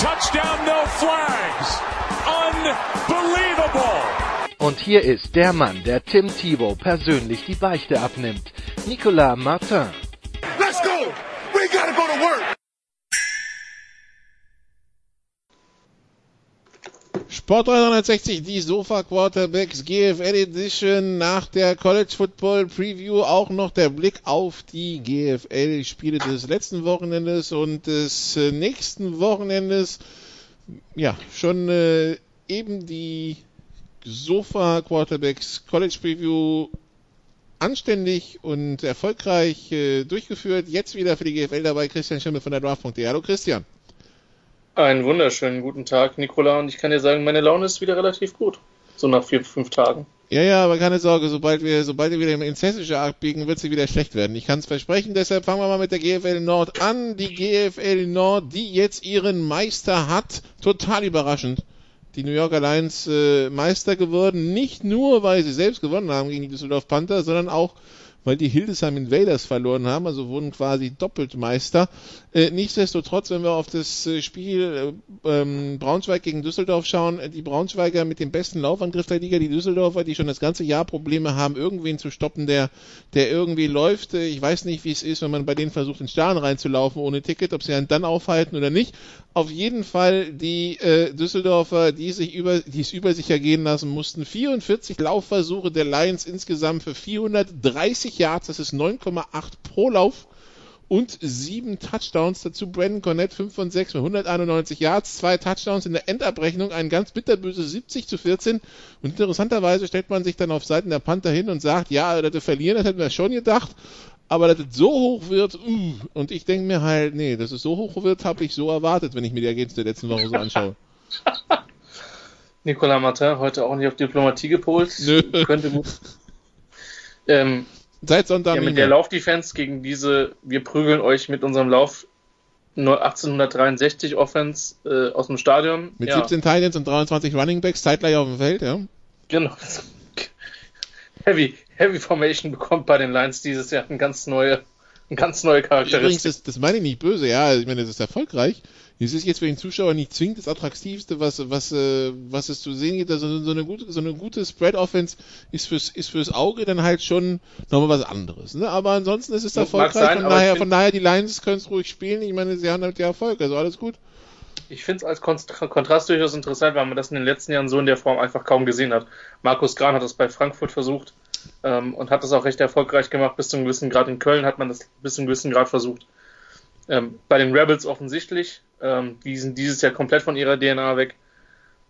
touchdown, no flags. Unbelievable. Und hier ist der Mann, der Tim Thibault persönlich die Beichte abnimmt. Nicolas Martin. Let's go! Sport 360, die Sofa Quarterbacks GFL Edition nach der College Football Preview auch noch der Blick auf die GFL Spiele des letzten Wochenendes und des äh, nächsten Wochenendes. Ja, schon äh, eben die Sofa Quarterbacks College Preview anständig und erfolgreich äh, durchgeführt. Jetzt wieder für die GFL dabei Christian Schimmel von der Draft.de. Hallo Christian. Einen wunderschönen guten Tag, Nikola. Und ich kann dir sagen, meine Laune ist wieder relativ gut. So nach vier, fünf Tagen. Ja, ja, aber keine Sorge, sobald wir, sobald wir wieder im Inzestische abbiegen, wird sie wieder schlecht werden. Ich kann es versprechen, deshalb fangen wir mal mit der GFL Nord an. Die GFL Nord, die jetzt ihren Meister hat, total überraschend. Die New Yorker Lions äh, Meister geworden, nicht nur, weil sie selbst gewonnen haben gegen die Düsseldorf Panther, sondern auch, weil die Hildesheim Invaders verloren haben, also wurden quasi doppelt Meister. Äh, nichtsdestotrotz, wenn wir auf das äh, Spiel äh, ähm, Braunschweig gegen Düsseldorf schauen, die Braunschweiger mit dem besten Laufangriff der Liga, die Düsseldorfer, die schon das ganze Jahr Probleme haben, irgendwen zu stoppen, der, der irgendwie läuft. Ich weiß nicht, wie es ist, wenn man bei denen versucht, in Stadion reinzulaufen ohne Ticket, ob sie einen dann aufhalten oder nicht. Auf jeden Fall die äh, Düsseldorfer, die sich über, die es über sich ergehen lassen mussten. 44 Laufversuche der Lions insgesamt für 430 Yards, das ist 9,8 pro Lauf und sieben Touchdowns. Dazu Brandon Cornett 5 von 6 mit 191 Yards, zwei Touchdowns in der Endabrechnung, ein ganz bitterböse 70 zu 14. Und interessanterweise stellt man sich dann auf Seiten der Panther hin und sagt, ja, wir verlieren, das hätten wir schon gedacht. Aber dass es so hoch wird, uh, und ich denke mir halt, nee, dass es so hoch wird, habe ich so erwartet, wenn ich mir die Ergebnisse der letzten Woche so anschaue. Nicolas Martin heute auch nicht auf Diplomatie gepolt. Nö. Könnte gut. Ähm, Seit Sonntag. Ja, mit der Laufdefense gegen diese, wir prügeln euch mit unserem Lauf 1863 Offense äh, aus dem Stadion. Mit ja. 17 Titans und 23 Running Backs zeitgleich auf dem Feld, ja. Genau. Heavy, Heavy Formation bekommt bei den Lions dieses Jahr eine ganz neue, eine ganz neue Charakteristik. Übrigens, das, das meine ich nicht böse, ja. Ich meine, das ist erfolgreich. Es ist jetzt für den Zuschauer nicht zwingend das attraktivste, was, was, äh, was es zu sehen gibt. Also so eine gute, so eine gute Spread-Offense ist fürs, ist fürs Auge dann halt schon nochmal was anderes. Ne? Aber ansonsten ist es erfolgreich. Sein, von, daher, von daher, die Lions können es ruhig spielen. Ich meine, sie haben halt ja Erfolg, also alles gut. Ich finde es als Kontrast durchaus interessant, weil man das in den letzten Jahren so in der Form einfach kaum gesehen hat. Markus Gran hat das bei Frankfurt versucht ähm, und hat das auch recht erfolgreich gemacht. Bis zu einem gewissen Grad in Köln hat man das bis zu einem gewissen Grad versucht. Ähm, bei den Rebels offensichtlich. Ähm, die sind dieses Jahr komplett von ihrer DNA weg.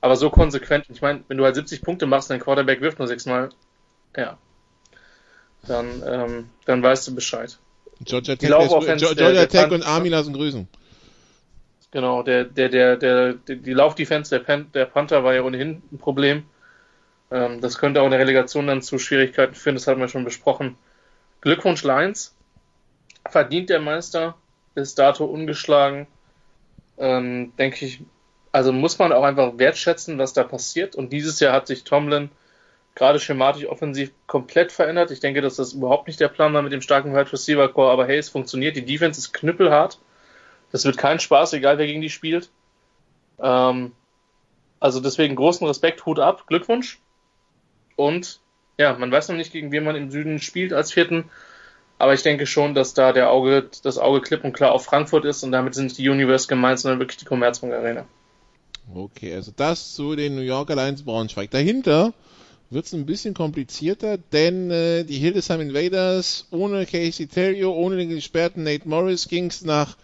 Aber so konsequent. Ich meine, wenn du halt 70 Punkte machst und dein Quarterback wirft nur sechsmal, ja, dann, ähm, dann weißt du Bescheid. Georgia Tech, ist, Georgia Tech und Army lassen grüßen. Genau, der, der, der, der, die Laufdefense der, Pan, der Panther war ja ohnehin ein Problem. Ähm, das könnte auch in der Relegation dann zu Schwierigkeiten führen, das hatten wir schon besprochen. Glückwunsch Lions. Verdient der Meister, bis dato ungeschlagen ähm, denke ich, also muss man auch einfach wertschätzen, was da passiert. Und dieses Jahr hat sich Tomlin gerade schematisch offensiv komplett verändert. Ich denke, dass das überhaupt nicht der Plan war mit dem starken Wide Receiver Core, aber hey, es funktioniert. Die Defense ist knüppelhart. Das wird kein Spaß, egal wer gegen die spielt. Ähm, also deswegen großen Respekt, Hut ab, Glückwunsch. Und ja, man weiß noch nicht, gegen wen man im Süden spielt als vierten. Aber ich denke schon, dass da der Auge, das Auge klipp und klar auf Frankfurt ist und damit sind nicht die Universe gemeint, sondern wirklich die Commerzbank Arena. Okay, also das zu den New York Alliance Braunschweig. Dahinter wird es ein bisschen komplizierter, denn äh, die Hildesheim Invaders ohne Casey Terrio, ohne den gesperrten Nate Morris ging's nach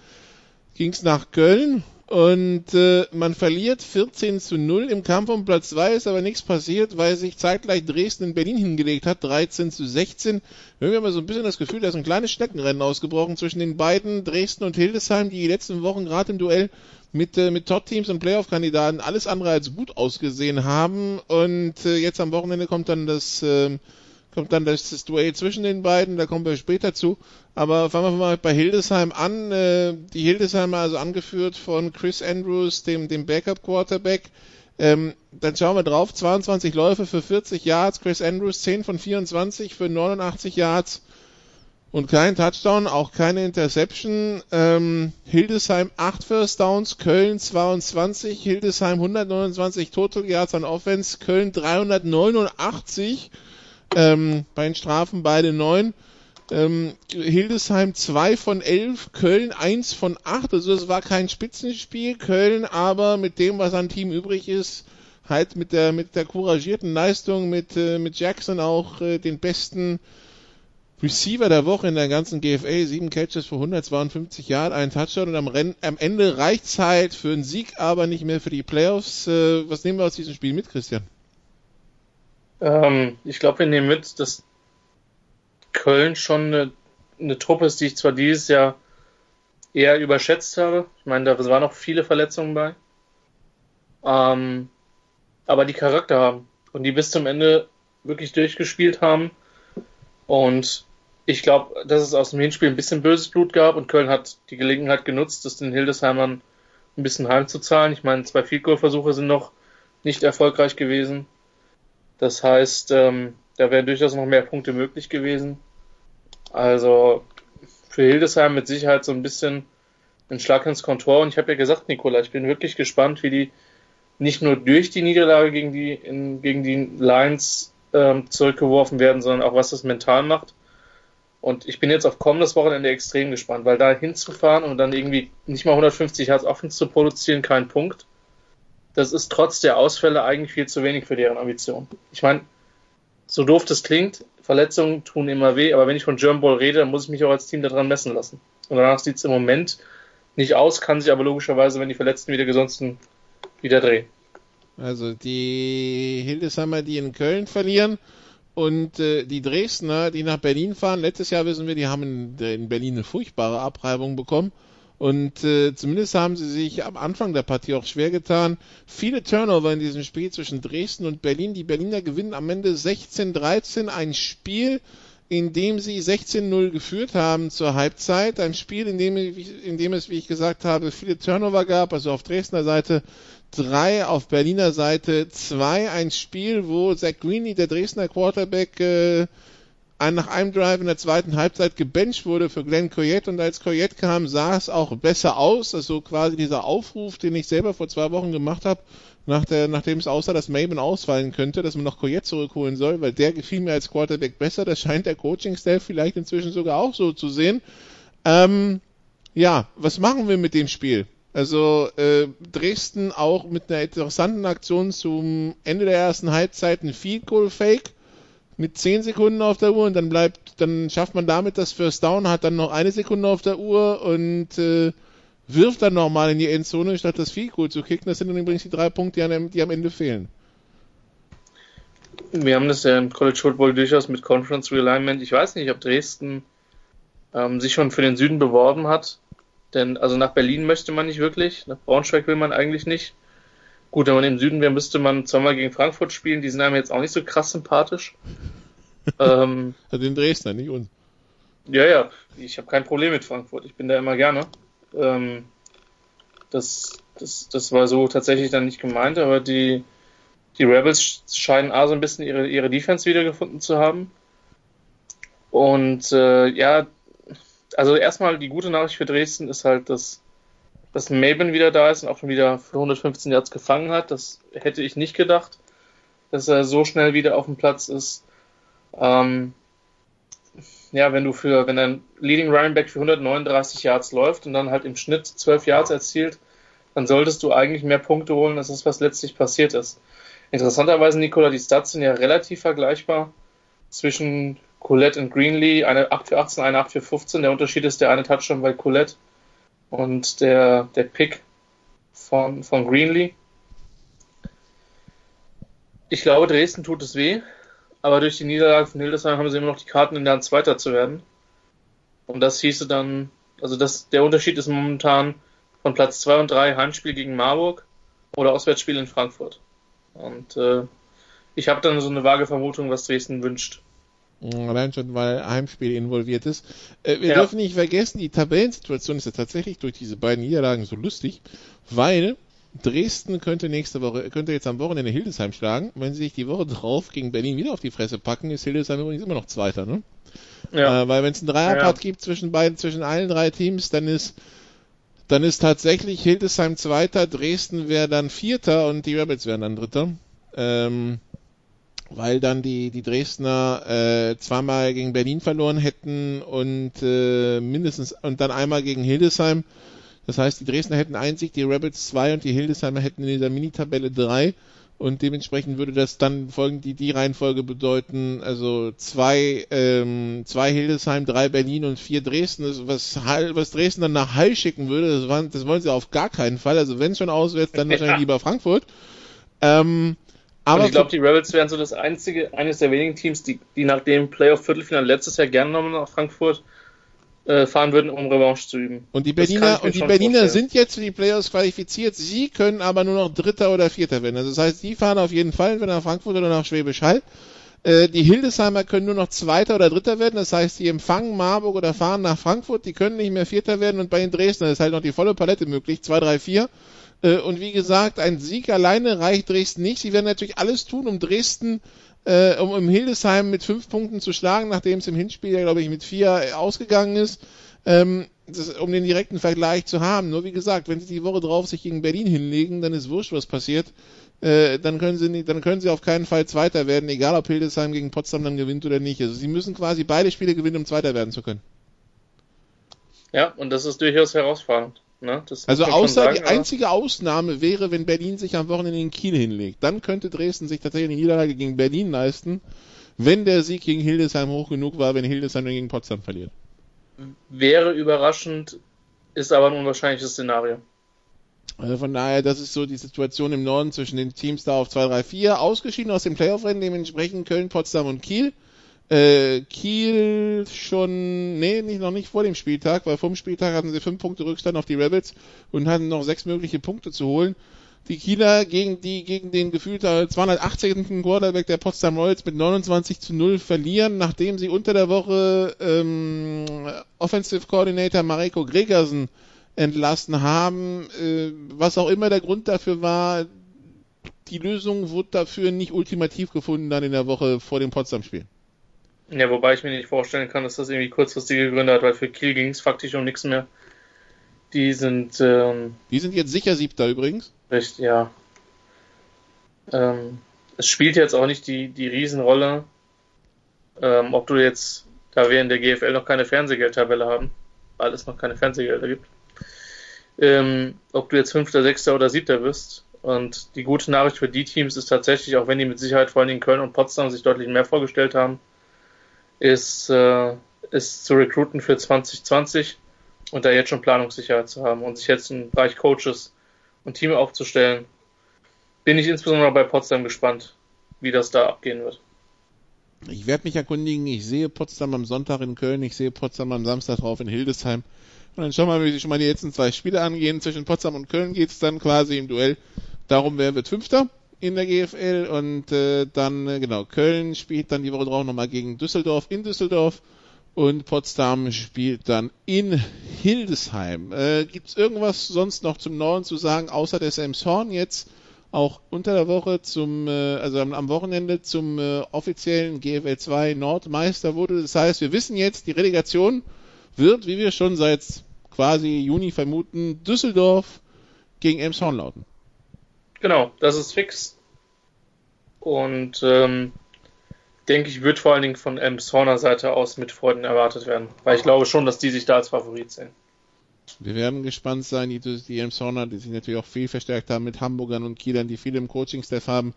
ging's nach Köln und äh, man verliert 14 zu 0 im Kampf um Platz 2, ist aber nichts passiert, weil sich zeitgleich Dresden in Berlin hingelegt hat, 13 zu 16. Wir haben mal so ein bisschen das Gefühl, da ist ein kleines Schneckenrennen ausgebrochen zwischen den beiden, Dresden und Hildesheim, die die letzten Wochen gerade im Duell mit, äh, mit Top-Teams und Playoff-Kandidaten alles andere als gut ausgesehen haben. Und äh, jetzt am Wochenende kommt dann das, äh, kommt dann das, Duell zwischen den beiden, da kommen wir später zu. Aber fangen wir mal bei Hildesheim an. Äh, die Hildesheimer also angeführt von Chris Andrews, dem, dem Backup-Quarterback. Ähm, dann schauen wir drauf, 22 Läufe für 40 Yards, Chris Andrews 10 von 24 für 89 Yards und kein Touchdown, auch keine Interception. Ähm, Hildesheim 8 First Downs, Köln 22, Hildesheim 129 Total Yards an Offense, Köln 389. Ähm, bei den Strafen beide 9. Ähm, Hildesheim 2 von 11, Köln 1 von 8. Also es war kein Spitzenspiel. Köln aber mit dem, was an Team übrig ist, halt mit der mit der couragierten Leistung, mit, äh, mit Jackson auch äh, den besten Receiver der Woche in der ganzen GFA, sieben Catches für 152 Yard, ein Touchdown und am, Renn, am Ende reicht's halt für einen Sieg, aber nicht mehr für die Playoffs. Äh, was nehmen wir aus diesem Spiel mit, Christian? Ähm, ich glaube, wir nehmen mit, dass Köln schon eine, eine Truppe ist, die ich zwar dieses Jahr eher überschätzt habe. Ich meine, da waren noch viele Verletzungen bei. Ähm, aber die Charakter haben und die bis zum Ende wirklich durchgespielt haben und ich glaube, dass es aus dem Hinspiel ein bisschen böses Blut gab und Köln hat die Gelegenheit genutzt, das den Hildesheimern ein bisschen heimzuzahlen. Ich meine, zwei Field Goal Versuche sind noch nicht erfolgreich gewesen. Das heißt, ähm, da wären durchaus noch mehr Punkte möglich gewesen. Also für Hildesheim mit Sicherheit so ein bisschen ein Schlag ins Kontor. Und ich habe ja gesagt, Nikola, ich bin wirklich gespannt, wie die nicht nur durch die Niederlage gegen die, in, gegen die Lions ähm, zurückgeworfen werden, sondern auch was das mental macht. Und ich bin jetzt auf kommendes Wochenende extrem gespannt, weil da hinzufahren und dann irgendwie nicht mal 150 Hertz Offense zu produzieren, kein Punkt. Das ist trotz der Ausfälle eigentlich viel zu wenig für deren Ambition. Ich meine, so doof das klingt, Verletzungen tun immer weh, aber wenn ich von German Ball rede, dann muss ich mich auch als Team daran messen lassen. Und danach sieht es im Moment nicht aus, kann sich aber logischerweise, wenn die Verletzten wieder gesund sind, wieder drehen. Also die Hildesheimer, die in Köln verlieren und äh, die Dresdner, die nach Berlin fahren. Letztes Jahr wissen wir, die haben in, in Berlin eine furchtbare Abreibung bekommen. Und äh, zumindest haben sie sich am Anfang der Partie auch schwer getan. Viele Turnover in diesem Spiel zwischen Dresden und Berlin. Die Berliner gewinnen am Ende 16-13 ein Spiel, in dem sie 16-0 geführt haben zur Halbzeit. Ein Spiel, in dem, in dem es, wie ich gesagt habe, viele Turnover gab, also auf Dresdner Seite drei, auf Berliner Seite zwei. Ein Spiel, wo Zach Greeney, der Dresdner Quarterback, äh, nach einem Drive in der zweiten Halbzeit gebencht wurde für Glenn Coyette und als Coyette kam, sah es auch besser aus. Also quasi dieser Aufruf, den ich selber vor zwei Wochen gemacht habe, nach der, nachdem es aussah, dass Maben ausfallen könnte, dass man noch Coyette zurückholen soll, weil der gefiel mir als Quarterback besser. Das scheint der Coaching-Staff vielleicht inzwischen sogar auch so zu sehen. Ähm, ja, was machen wir mit dem Spiel? Also äh, Dresden auch mit einer interessanten Aktion zum Ende der ersten Halbzeit ein Field Goal Fake mit 10 Sekunden auf der Uhr und dann bleibt, dann schafft man damit das First Down, hat dann noch eine Sekunde auf der Uhr und äh, wirft dann nochmal in die Endzone, statt das Field Goal zu kicken. Das sind dann übrigens die drei Punkte, die, die am Ende fehlen. Wir haben das ja im College Football durchaus mit Conference Realignment. Ich weiß nicht, ob Dresden ähm, sich schon für den Süden beworben hat. Denn also nach Berlin möchte man nicht wirklich, nach Braunschweig will man eigentlich nicht. Gut, wenn man im Süden wäre, müsste man zweimal gegen Frankfurt spielen. Die sind einem jetzt auch nicht so krass sympathisch. ähm, also den Dresdner, nicht uns. Ja, ja, ich habe kein Problem mit Frankfurt. Ich bin da immer gerne. Ähm, das, das, das war so tatsächlich dann nicht gemeint, aber die, die Rebels scheinen A so ein bisschen ihre, ihre Defense wiedergefunden zu haben. Und äh, ja, also erstmal die gute Nachricht für Dresden ist halt, dass, dass Maben wieder da ist und auch schon wieder für 115 Yards gefangen hat. Das hätte ich nicht gedacht, dass er so schnell wieder auf dem Platz ist. Ähm, ja, wenn du für, wenn ein Leading Running Back für 139 Yards läuft und dann halt im Schnitt 12 Yards erzielt, dann solltest du eigentlich mehr Punkte holen, als das, was letztlich passiert ist. Interessanterweise, Nicola, die Stats sind ja relativ vergleichbar zwischen Colette und Greenlee, eine 8 für 18, eine 8 für 15. Der Unterschied ist der eine Touchdown bei Colette und der, der Pick von, von Greenlee. Ich glaube, Dresden tut es weh, aber durch die Niederlage von Hildesheim haben sie immer noch die Karten in der Hand, Zweiter zu werden. Und das hieße dann, also das, der Unterschied ist momentan von Platz 2 und 3 Heimspiel gegen Marburg oder Auswärtsspiel in Frankfurt. Und äh, ich habe dann so eine vage Vermutung, was Dresden wünscht. Allein schon, weil Heimspiel involviert ist. Äh, wir ja. dürfen nicht vergessen, die Tabellensituation ist ja tatsächlich durch diese beiden Niederlagen so lustig, weil Dresden könnte nächste Woche, könnte jetzt am Wochenende Hildesheim schlagen. Wenn sie sich die Woche drauf gegen Berlin wieder auf die Fresse packen, ist Hildesheim übrigens immer noch Zweiter, ne? Ja. Äh, weil wenn es einen Dreierpart ja, gibt zwischen beiden, zwischen allen drei Teams, dann ist, dann ist tatsächlich Hildesheim Zweiter, Dresden wäre dann Vierter und die Rabbits wären dann Dritter. Ähm, weil dann die, die Dresdner äh, zweimal gegen Berlin verloren hätten und äh, mindestens und dann einmal gegen Hildesheim. Das heißt, die Dresdner hätten einen Sieg, die Rabbits zwei und die Hildesheimer hätten in dieser Mini-Tabelle drei. Und dementsprechend würde das dann folgend die, die Reihenfolge bedeuten, also zwei, ähm, zwei Hildesheim, drei Berlin und vier Dresden, was, was Dresden dann nach Hall schicken würde, das, waren, das wollen sie auf gar keinen Fall. Also wenn schon auswärts, dann wahrscheinlich lieber Frankfurt. Ähm, aber und ich glaube, die Rebels wären so das einzige, eines der wenigen Teams, die, die nach dem Playoff-Viertelfinale letztes Jahr gerne nochmal nach Frankfurt äh, fahren würden, um Revanche zu üben. Und die Berliner, und die Berliner sind jetzt für die Playoffs qualifiziert. Sie können aber nur noch Dritter oder Vierter werden. Also das heißt, sie fahren auf jeden Fall entweder nach Frankfurt oder nach Schwäbisch Hall. Äh, die Hildesheimer können nur noch Zweiter oder Dritter werden. Das heißt, die empfangen Marburg oder fahren nach Frankfurt. Die können nicht mehr Vierter werden. Und bei den Dresdner ist halt noch die volle Palette möglich. Zwei, drei, vier. Äh, und wie gesagt, ein Sieg alleine reicht Dresden nicht. Sie werden natürlich alles tun, um Dresden, äh, um im Hildesheim mit fünf Punkten zu schlagen, nachdem es im Hinspiel ja, glaube ich, mit vier ausgegangen ist. Ähm, das, um den direkten Vergleich zu haben. Nur wie gesagt, wenn sie die Woche drauf sich gegen Berlin hinlegen, dann ist wurscht, was passiert. Äh, dann können sie dann können sie auf keinen Fall Zweiter werden, egal ob Hildesheim gegen Potsdam dann gewinnt oder nicht. Also sie müssen quasi beide Spiele gewinnen, um Zweiter werden zu können. Ja, und das ist durchaus herausfordernd. Ne? also außer sagen, die einzige Ausnahme wäre, wenn Berlin sich am Wochenende in Kiel hinlegt. Dann könnte Dresden sich tatsächlich eine Niederlage gegen Berlin leisten, wenn der Sieg gegen Hildesheim hoch genug war, wenn Hildesheim dann gegen Potsdam verliert. Wäre überraschend, ist aber ein unwahrscheinliches Szenario. Also von daher, das ist so die Situation im Norden zwischen den Teams da auf 2, 3, 4. Ausgeschieden aus dem Playoff-Rennen, dementsprechend Köln, Potsdam und Kiel. Äh, Kiel schon, nee, nicht, noch nicht vor dem Spieltag, weil vor dem Spieltag hatten sie fünf Punkte Rückstand auf die Rebels und hatten noch sechs mögliche Punkte zu holen. Die Kieler gegen die, gegen den gefühlt 280. Quarterback der Potsdam Royals mit 29 zu 0 verlieren, nachdem sie unter der Woche ähm, Offensive Coordinator Mareko Gregersen entlassen haben. Äh, was auch immer der Grund dafür war, die Lösung wurde dafür nicht ultimativ gefunden dann in der Woche vor dem Potsdam-Spiel. Ja, wobei ich mir nicht vorstellen kann, dass das irgendwie kurzfristige Gründe hat, weil für Kiel ging es faktisch um nichts mehr. Die sind. Ähm, die sind jetzt sicher siebter übrigens. Richtig, ja. Ähm, es spielt jetzt auch nicht die, die Riesenrolle, ähm, ob du jetzt, da wir in der GFL noch keine Fernsehgeldtabelle haben, weil es noch keine Fernsehgelder gibt, ähm, ob du jetzt Fünfter, Sechster oder Siebter wirst. Und die gute Nachricht für die Teams ist tatsächlich, auch wenn die mit Sicherheit vor allem in Köln und Potsdam sich deutlich mehr vorgestellt haben, ist, äh, ist zu recruiten für 2020 und da jetzt schon Planungssicherheit zu haben und sich jetzt im Bereich Coaches und Team aufzustellen, bin ich insbesondere bei Potsdam gespannt, wie das da abgehen wird. Ich werde mich erkundigen, ich sehe Potsdam am Sonntag in Köln, ich sehe Potsdam am Samstag drauf in Hildesheim. Und dann schauen wir mal, wie sich schon mal die letzten zwei Spiele angehen. Zwischen Potsdam und Köln geht es dann quasi im Duell darum, wer wird Fünfter in der GFL und äh, dann, äh, genau, Köln spielt dann die Woche drauf nochmal gegen Düsseldorf in Düsseldorf und Potsdam spielt dann in Hildesheim. Äh, Gibt es irgendwas sonst noch zum Norden zu sagen, außer dass Emshorn jetzt auch unter der Woche zum, äh, also am, Wochenende zum äh, offiziellen GFL 2 Nordmeister wurde. Das heißt, wir wissen jetzt, die Relegation wird, wie wir schon seit quasi Juni vermuten, Düsseldorf gegen Emshorn lauten. Genau, das ist fix. Und ähm, denke ich, wird vor allen Dingen von Elmshorner Seite aus mit Freuden erwartet werden. Weil ich glaube schon, dass die sich da als Favorit sehen. Wir werden gespannt sein, die, die Elmshorner, die sich natürlich auch viel verstärkt haben mit Hamburgern und Kielern, die viele im Coaching-Staff haben,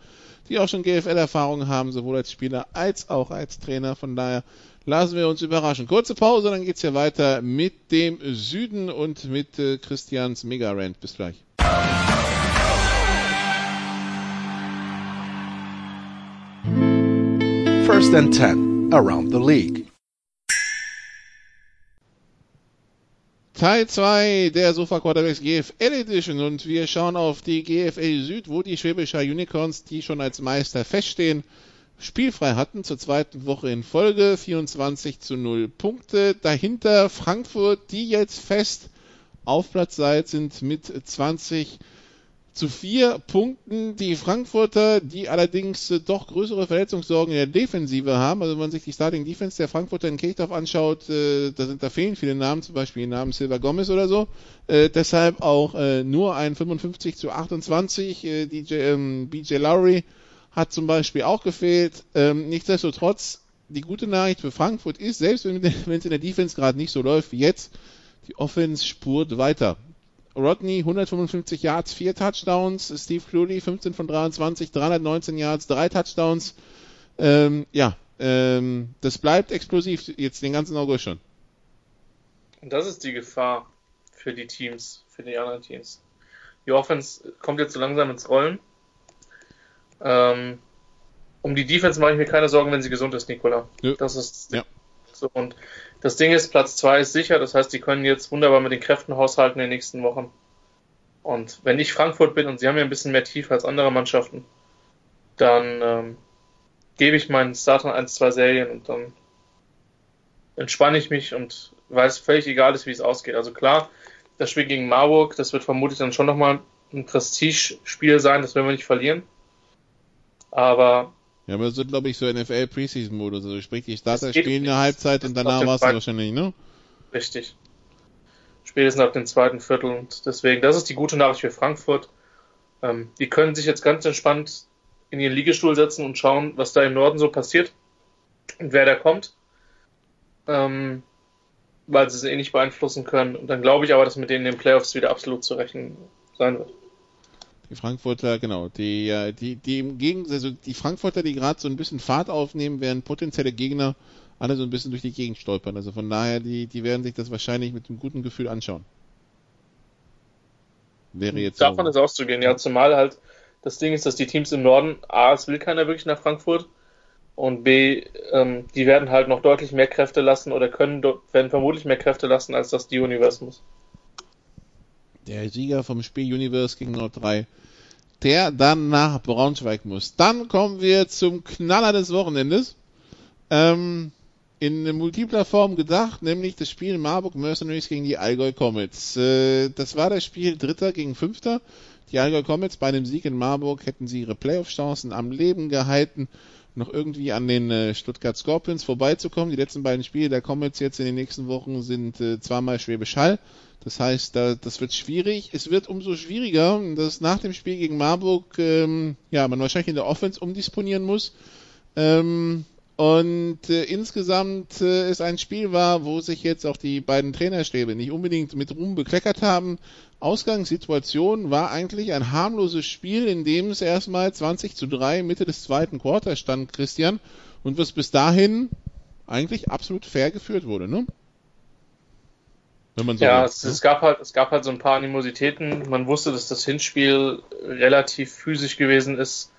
die auch schon GFL-Erfahrungen haben, sowohl als Spieler als auch als Trainer. Von daher lassen wir uns überraschen. Kurze Pause, dann geht's hier weiter mit dem Süden und mit äh, Christians Mega-Rant. Bis gleich. First and 10 around the league. Teil 2 der Sofa Quarterbacks GFL Edition und wir schauen auf die GFL Süd, wo die Schwäbischer Unicorns, die schon als Meister feststehen, spielfrei hatten zur zweiten Woche in Folge, 24 zu 0 Punkte. Dahinter Frankfurt, die jetzt fest auf Platz 3 sind mit 20 zu vier Punkten. Die Frankfurter, die allerdings äh, doch größere Verletzungssorgen in der Defensive haben. Also wenn man sich die Starting Defense der Frankfurter in Kirchdorf anschaut, äh, da sind da fehlen viele Namen, zum Beispiel den Namen Silva Gomez oder so. Äh, deshalb auch äh, nur ein 55 zu 28. Äh, DJ, ähm, BJ Lowry hat zum Beispiel auch gefehlt. Ähm, nichtsdestotrotz, die gute Nachricht für Frankfurt ist, selbst wenn es in der Defense gerade nicht so läuft wie jetzt, die Offense spurt weiter. Rodney 155 Yards, 4 Touchdowns. Steve Cluley 15 von 23, 319 Yards, 3 Touchdowns. Ähm, ja, ähm, das bleibt explosiv jetzt den ganzen August schon. Und das ist die Gefahr für die Teams, für die anderen Teams. Die Offense kommt jetzt so langsam ins Rollen. Ähm, um die Defense mache ich mir keine Sorgen, wenn sie gesund ist, Nicola. Ja. Das ist ja. So. Und das Ding ist, Platz 2 ist sicher, das heißt, die können jetzt wunderbar mit den Kräften haushalten in den nächsten Wochen. Und wenn ich Frankfurt bin und sie haben ja ein bisschen mehr Tiefe als andere Mannschaften, dann ähm, gebe ich meinen Startern 1, 2 Serien und dann entspanne ich mich und weil es völlig egal ist, wie es ausgeht. Also klar, das Spiel gegen Marburg, das wird vermutlich dann schon nochmal ein Prestige-Spiel sein, das werden wir nicht verlieren. Aber ja, aber das wird, glaube ich, so NFL Preseason Modus. Also sprich, die Starter spielen eine Halbzeit und danach war es wahrscheinlich, ne? Richtig. Spätestens ab dem zweiten Viertel. Und deswegen, das ist die gute Nachricht für Frankfurt. Ähm, die können sich jetzt ganz entspannt in ihren Liegestuhl setzen und schauen, was da im Norden so passiert und wer da kommt. Ähm, weil sie es eh nicht beeinflussen können. Und dann glaube ich aber, dass mit denen in den Playoffs wieder absolut zu rechnen sein wird. Die Frankfurter, genau, die, die, die im Gegensatz, also die Frankfurter, die gerade so ein bisschen Fahrt aufnehmen, werden potenzielle Gegner alle so ein bisschen durch die Gegend stolpern. Also von daher, die, die werden sich das wahrscheinlich mit einem guten Gefühl anschauen. Wäre jetzt Davon so. ist auszugehen, ja, zumal halt das Ding ist, dass die Teams im Norden, A, es will keiner wirklich nach Frankfurt und B, ähm, die werden halt noch deutlich mehr Kräfte lassen oder können, werden vermutlich mehr Kräfte lassen, als das die Universe muss der Sieger vom Spiel Universe gegen Nord 3, der dann nach Braunschweig muss. Dann kommen wir zum Knaller des Wochenendes. Ähm, in multipler Form gedacht, nämlich das Spiel Marburg Mercenaries gegen die Allgäu Comets. Äh, das war das Spiel Dritter gegen Fünfter. Die Allgäu Comets bei einem Sieg in Marburg hätten sie ihre Playoff-Chancen am Leben gehalten, noch irgendwie an den äh, Stuttgart Scorpions vorbeizukommen. Die letzten beiden Spiele der Comets jetzt in den nächsten Wochen sind äh, zweimal Schwäbisch Hall das heißt, da, das wird schwierig. Es wird umso schwieriger, dass nach dem Spiel gegen Marburg ähm, ja, man wahrscheinlich in der Offense umdisponieren muss. Ähm, und äh, insgesamt äh, es ein Spiel war, wo sich jetzt auch die beiden Trainerstäbe nicht unbedingt mit Ruhm bekleckert haben. Ausgangssituation war eigentlich ein harmloses Spiel, in dem es erstmal 20 zu 3 Mitte des zweiten Quarters stand, Christian, und was bis dahin eigentlich absolut fair geführt wurde, ne? Wenn man so ja, es, ne? es, gab halt, es gab halt so ein paar Animositäten. Man wusste, dass das Hinspiel relativ physisch gewesen ist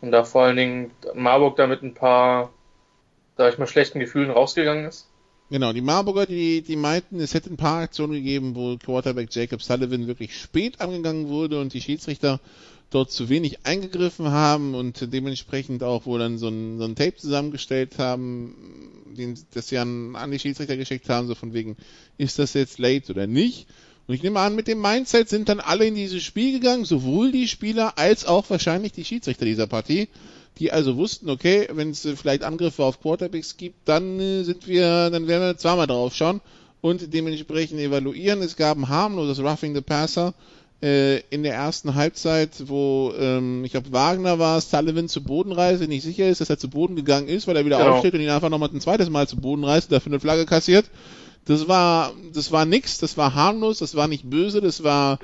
und da vor allen Dingen Marburg da mit ein paar, sag ich mal, schlechten Gefühlen rausgegangen ist. Genau, die Marburger, die, die meinten, es hätte ein paar Aktionen gegeben, wo Quarterback Jacob Sullivan wirklich spät angegangen wurde und die Schiedsrichter dort zu wenig eingegriffen haben und dementsprechend auch wohl dann so ein, so ein Tape zusammengestellt haben, den, das sie an, an die Schiedsrichter geschickt haben, so von wegen, ist das jetzt late oder nicht? Und ich nehme an, mit dem Mindset sind dann alle in dieses Spiel gegangen, sowohl die Spieler als auch wahrscheinlich die Schiedsrichter dieser Partie, die also wussten, okay, wenn es vielleicht Angriffe auf Quarterbacks gibt, dann äh, sind wir, dann werden wir zweimal drauf schauen und dementsprechend evaluieren. Es gab ein harmloses Roughing the Passer, äh, in der ersten Halbzeit, wo ähm, ich glaube Wagner war, Sullivan zu Boden reißt, nicht sicher ist, dass er zu Boden gegangen ist, weil er wieder genau. aufsteht und ihn einfach nochmal ein zweites Mal zu Boden reißt, dafür eine Flagge kassiert. Das war, das war nix, das war harmlos, das war nicht böse, das war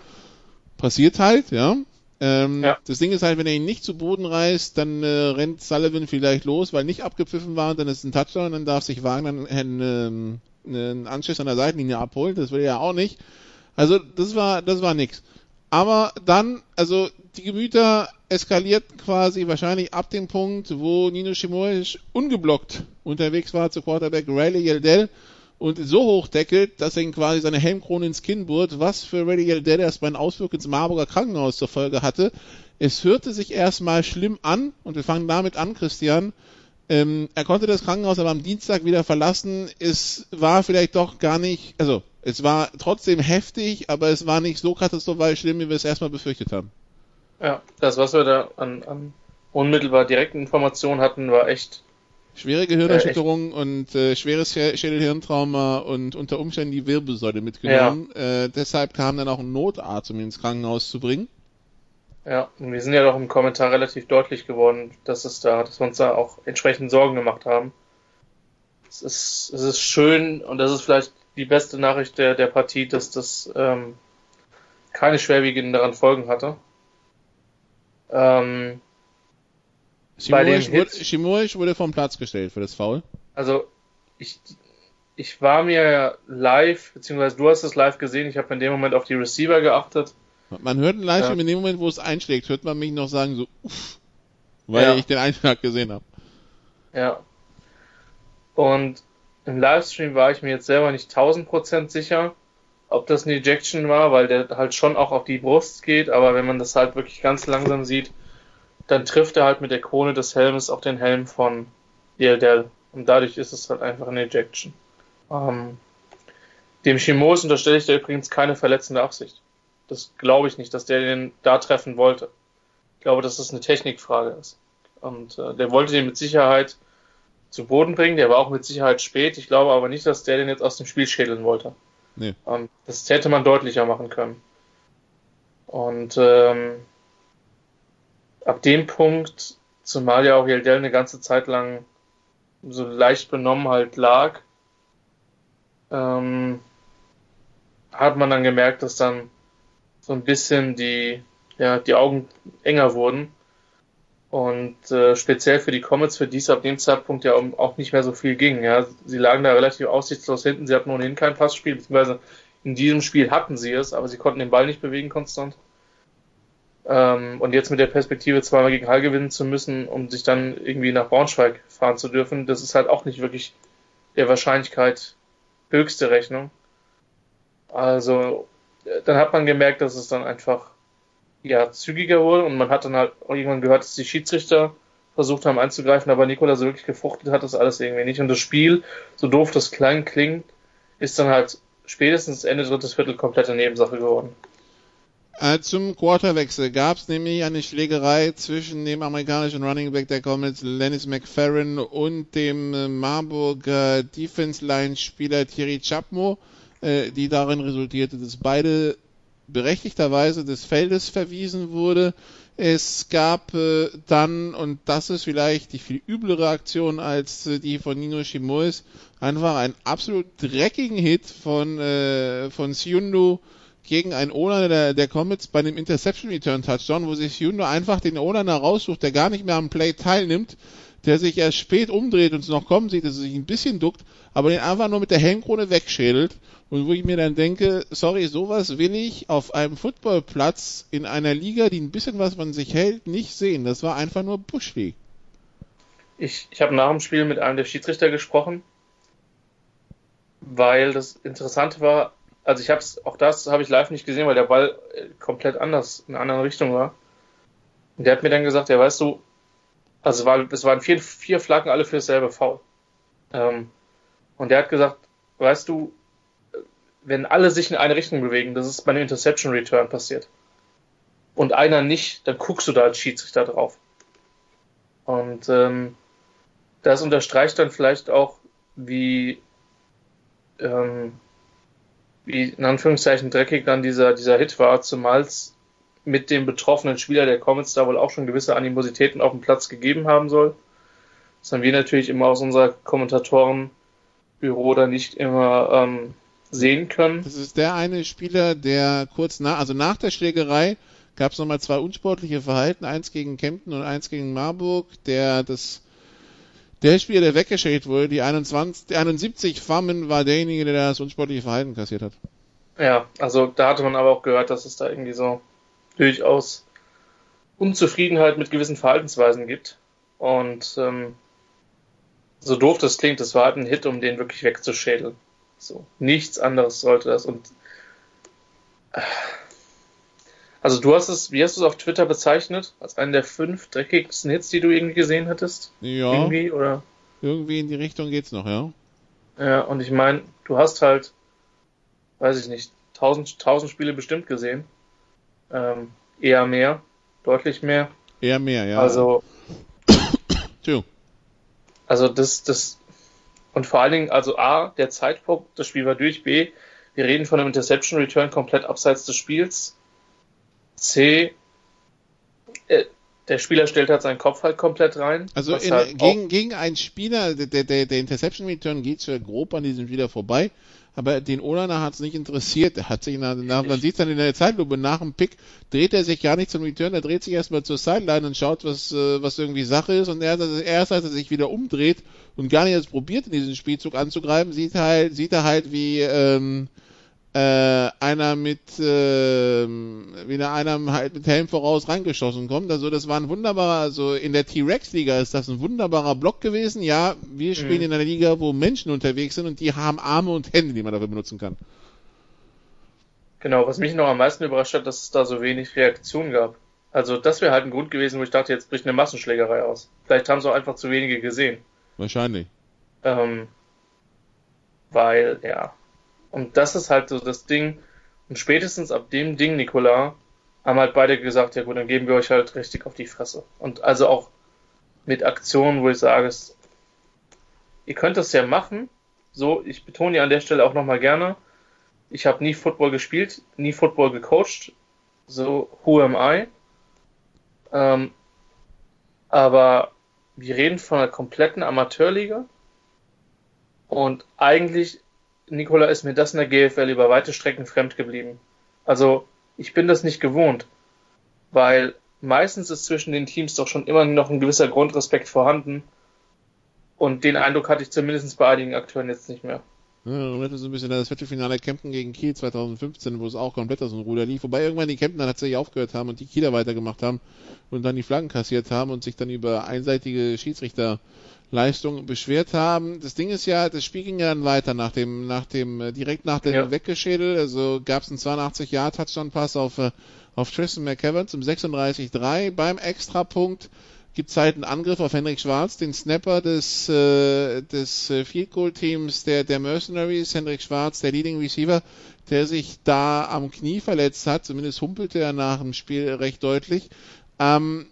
passiert halt, ja. Ähm, ja. Das Ding ist halt, wenn er ihn nicht zu Boden reißt, dann äh, rennt Sullivan vielleicht los, weil nicht abgepfiffen war und dann ist ein Touchdown, dann darf sich Wagner einen, einen, einen Anschluss an der Seitenlinie abholen, das will er ja auch nicht. Also das war, das war nix. Aber dann, also die Gemüter eskalierten quasi wahrscheinlich ab dem Punkt, wo Nino Shimoish ungeblockt unterwegs war zu Quarterback Riley Yeldell und so hoch deckelt, dass er ihn quasi seine Helmkrone ins Kinn bohrt, was für Radical Dead erstmal einen Ausflug ins Marburger Krankenhaus zur Folge hatte. Es hörte sich erstmal schlimm an und wir fangen damit an, Christian. Ähm, er konnte das Krankenhaus aber am Dienstag wieder verlassen. Es war vielleicht doch gar nicht, also es war trotzdem heftig, aber es war nicht so katastrophal schlimm, wie wir es erstmal befürchtet haben. Ja, das, was wir da an, an unmittelbar direkten Informationen hatten, war echt Schwere Gehirnerschütterung äh, und äh, schweres Schädelhirntrauma und unter Umständen die Wirbelsäule mitgenommen. Ja. Äh, deshalb kam dann auch ein Notarzt, um ihn ins Krankenhaus zu bringen. Ja, und wir sind ja doch im Kommentar relativ deutlich geworden, dass es da, dass wir uns da auch entsprechend Sorgen gemacht haben. Es ist, es ist schön und das ist vielleicht die beste Nachricht der, der Partie, dass das ähm, keine schwerwiegenden Folgen hatte. Ähm, Schimoisch wurde, wurde vom Platz gestellt für das Foul. Also, ich, ich war mir live, beziehungsweise du hast es live gesehen, ich habe in dem Moment auf die Receiver geachtet. Man hört live ja. in dem Moment, wo es einschlägt, hört man mich noch sagen so, uff, weil ja. ich den Einschlag gesehen habe. Ja. Und im Livestream war ich mir jetzt selber nicht 1000% sicher, ob das eine Ejection war, weil der halt schon auch auf die Brust geht, aber wenn man das halt wirklich ganz langsam sieht, dann trifft er halt mit der Krone des Helmes auch den Helm von Yildell. Und dadurch ist es halt einfach eine Ejection. Ähm, dem Chimos unterstelle ich da übrigens keine verletzende Absicht. Das glaube ich nicht, dass der den da treffen wollte. Ich glaube, dass das eine Technikfrage ist. Und äh, der wollte den mit Sicherheit zu Boden bringen. Der war auch mit Sicherheit spät. Ich glaube aber nicht, dass der den jetzt aus dem Spiel schädeln wollte. Nee. Ähm, das hätte man deutlicher machen können. Und ähm, ab dem Punkt, zumal ja auch Yeldell eine ganze Zeit lang so leicht benommen halt lag, ähm, hat man dann gemerkt, dass dann so ein bisschen die, ja, die Augen enger wurden. Und äh, speziell für die Comets, für die es ab dem Zeitpunkt ja auch nicht mehr so viel ging. Ja. Sie lagen da relativ aussichtslos hinten, sie hatten ohnehin kein Passspiel, beziehungsweise in diesem Spiel hatten sie es, aber sie konnten den Ball nicht bewegen konstant. Ähm, und jetzt mit der Perspektive zweimal gegen Hall gewinnen zu müssen, um sich dann irgendwie nach Braunschweig fahren zu dürfen, das ist halt auch nicht wirklich der Wahrscheinlichkeit höchste Rechnung. Also, dann hat man gemerkt, dass es dann einfach ja, zügiger wurde und man hat dann halt irgendwann gehört, dass die Schiedsrichter versucht haben einzugreifen, aber Nikola so wirklich gefruchtet hat das alles irgendwie nicht. Und das Spiel, so doof das klein klingt, ist dann halt spätestens Ende drittes Viertel komplette Nebensache geworden. Äh, zum Quarterwechsel gab es nämlich eine Schlägerei zwischen dem amerikanischen Running Back der Comets, Lennis McFerrin, und dem äh, Marburger Defense Line Spieler Thierry Chapmo, äh, die darin resultierte, dass beide berechtigterweise des Feldes verwiesen wurde. Es gab äh, dann, und das ist vielleicht die viel üblere Aktion als äh, die von Nino Shimois, einfach einen absolut dreckigen Hit von, äh, von Siundu gegen einen O-Liner der, der Comets bei einem Interception Return Touchdown, wo sich Hyundai einfach den O-Liner raussucht, der gar nicht mehr am Play teilnimmt, der sich erst spät umdreht und es noch kommen sieht, dass er sich ein bisschen duckt, aber den einfach nur mit der Helmkrone wegschädelt. Und wo ich mir dann denke, sorry, sowas will ich auf einem Footballplatz in einer Liga, die ein bisschen was von sich hält, nicht sehen. Das war einfach nur Bushleague. Ich, ich habe nach dem Spiel mit einem der Schiedsrichter gesprochen, weil das Interessante war, also ich habe es, auch das habe ich live nicht gesehen, weil der Ball äh, komplett anders, in einer anderen Richtung war. Und der hat mir dann gesagt, ja, weißt du, also es, war, es waren vier, vier Flaggen alle für dasselbe Foul. Ähm, und der hat gesagt, weißt du, wenn alle sich in eine Richtung bewegen, das ist bei einem Interception Return passiert. Und einer nicht, dann guckst du da als Schiedsrichter drauf. Und ähm, das unterstreicht dann vielleicht auch, wie ähm, wie in Anführungszeichen dreckig dann dieser, dieser Hit war, zumal es mit dem betroffenen Spieler der Comets da wohl auch schon gewisse Animositäten auf dem Platz gegeben haben soll. Das haben wir natürlich immer aus unserer Kommentatorenbüro da nicht immer ähm, sehen können. Das ist der eine Spieler, der kurz nach, also nach der Schlägerei gab es nochmal zwei unsportliche Verhalten, eins gegen Kempten und eins gegen Marburg, der das der Spieler, der weggeschickt wurde, die 21, die 71 Farmen, war derjenige, der das unsportliche Verhalten kassiert hat. Ja, also da hatte man aber auch gehört, dass es da irgendwie so durchaus Unzufriedenheit mit gewissen Verhaltensweisen gibt. Und ähm, so doof das klingt, das war halt ein Hit, um den wirklich wegzuschädeln. So, nichts anderes sollte das. Und äh, also du hast es, wie hast du es auf Twitter bezeichnet? Als einen der fünf dreckigsten Hits, die du irgendwie gesehen hättest? Ja. Irgendwie, oder? Irgendwie in die Richtung geht's noch, ja. Ja, und ich meine, du hast halt, weiß ich nicht, tausend, tausend Spiele bestimmt gesehen. Ähm, eher mehr, deutlich mehr. Eher mehr, ja. Also, also das, das, und vor allen Dingen, also A, der Zeitpunkt, das Spiel war durch, B, wir reden von einem Interception Return komplett abseits des Spiels. C, äh, der Spieler stellt halt seinen Kopf halt komplett rein. Also in, halt gegen, gegen einen Spieler, der, der, der Interception Return geht schon grob an diesem Spieler vorbei, aber den Olana hat es nicht interessiert. Er hat sich nach, nach man sieht dann in der Zeitlupe nach dem Pick, dreht er sich gar nicht zum Return, er dreht sich erstmal zur Sideline und schaut, was, äh, was irgendwie Sache ist und erst, erst als er sich wieder umdreht und gar nicht erst probiert, in diesen Spielzug anzugreifen, sieht er halt, sieht er halt, wie, ähm, äh, einer mit äh, wieder einer halt mit Helm voraus reingeschossen kommt. Also das war ein wunderbarer, also in der T-Rex-Liga ist das ein wunderbarer Block gewesen. Ja, wir spielen mhm. in einer Liga, wo Menschen unterwegs sind und die haben Arme und Hände, die man dafür benutzen kann. Genau, was mich noch am meisten überrascht hat, dass es da so wenig Reaktion gab. Also das wäre halt ein Grund gewesen, wo ich dachte, jetzt bricht eine Massenschlägerei aus. Vielleicht haben es auch einfach zu wenige gesehen. Wahrscheinlich. Ähm, weil, ja, und das ist halt so das Ding. Und spätestens ab dem Ding, Nikola, haben halt beide gesagt, ja gut, dann geben wir euch halt richtig auf die Fresse. Und also auch mit Aktionen, wo ich sage, ihr könnt das ja machen. So, ich betone ja an der Stelle auch nochmal gerne, ich habe nie Football gespielt, nie Football gecoacht. So, who am I? Ähm, aber wir reden von einer kompletten Amateurliga. Und eigentlich Nikola, ist mir das in der GFL über weite Strecken fremd geblieben. Also, ich bin das nicht gewohnt, weil meistens ist zwischen den Teams doch schon immer noch ein gewisser Grundrespekt vorhanden. Und den Eindruck hatte ich zumindest bei einigen Akteuren jetzt nicht mehr. Ja, erinnert so ein bisschen das Viertelfinale Kempten gegen Kiel 2015, wo es auch komplett aus dem Ruder lief. Wobei irgendwann die Kempten dann tatsächlich aufgehört haben und die Kieler weitergemacht haben und dann die Flaggen kassiert haben und sich dann über einseitige Schiedsrichter Leistung beschwert haben. Das Ding ist ja, das Spiel ging ja dann weiter nach dem, nach dem, äh, direkt nach dem ja. Weggeschädel. Also gab es einen 82 Jahr Touchdown Pass auf, äh, auf Tristan McKevin zum 36-3. Beim Extrapunkt gibt es halt einen Angriff auf Henrik Schwarz, den Snapper des, äh, des äh, Field Goal Teams der, der Mercenaries. Henrik Schwarz, der Leading Receiver, der sich da am Knie verletzt hat. Zumindest humpelte er nach dem Spiel recht deutlich. Ähm,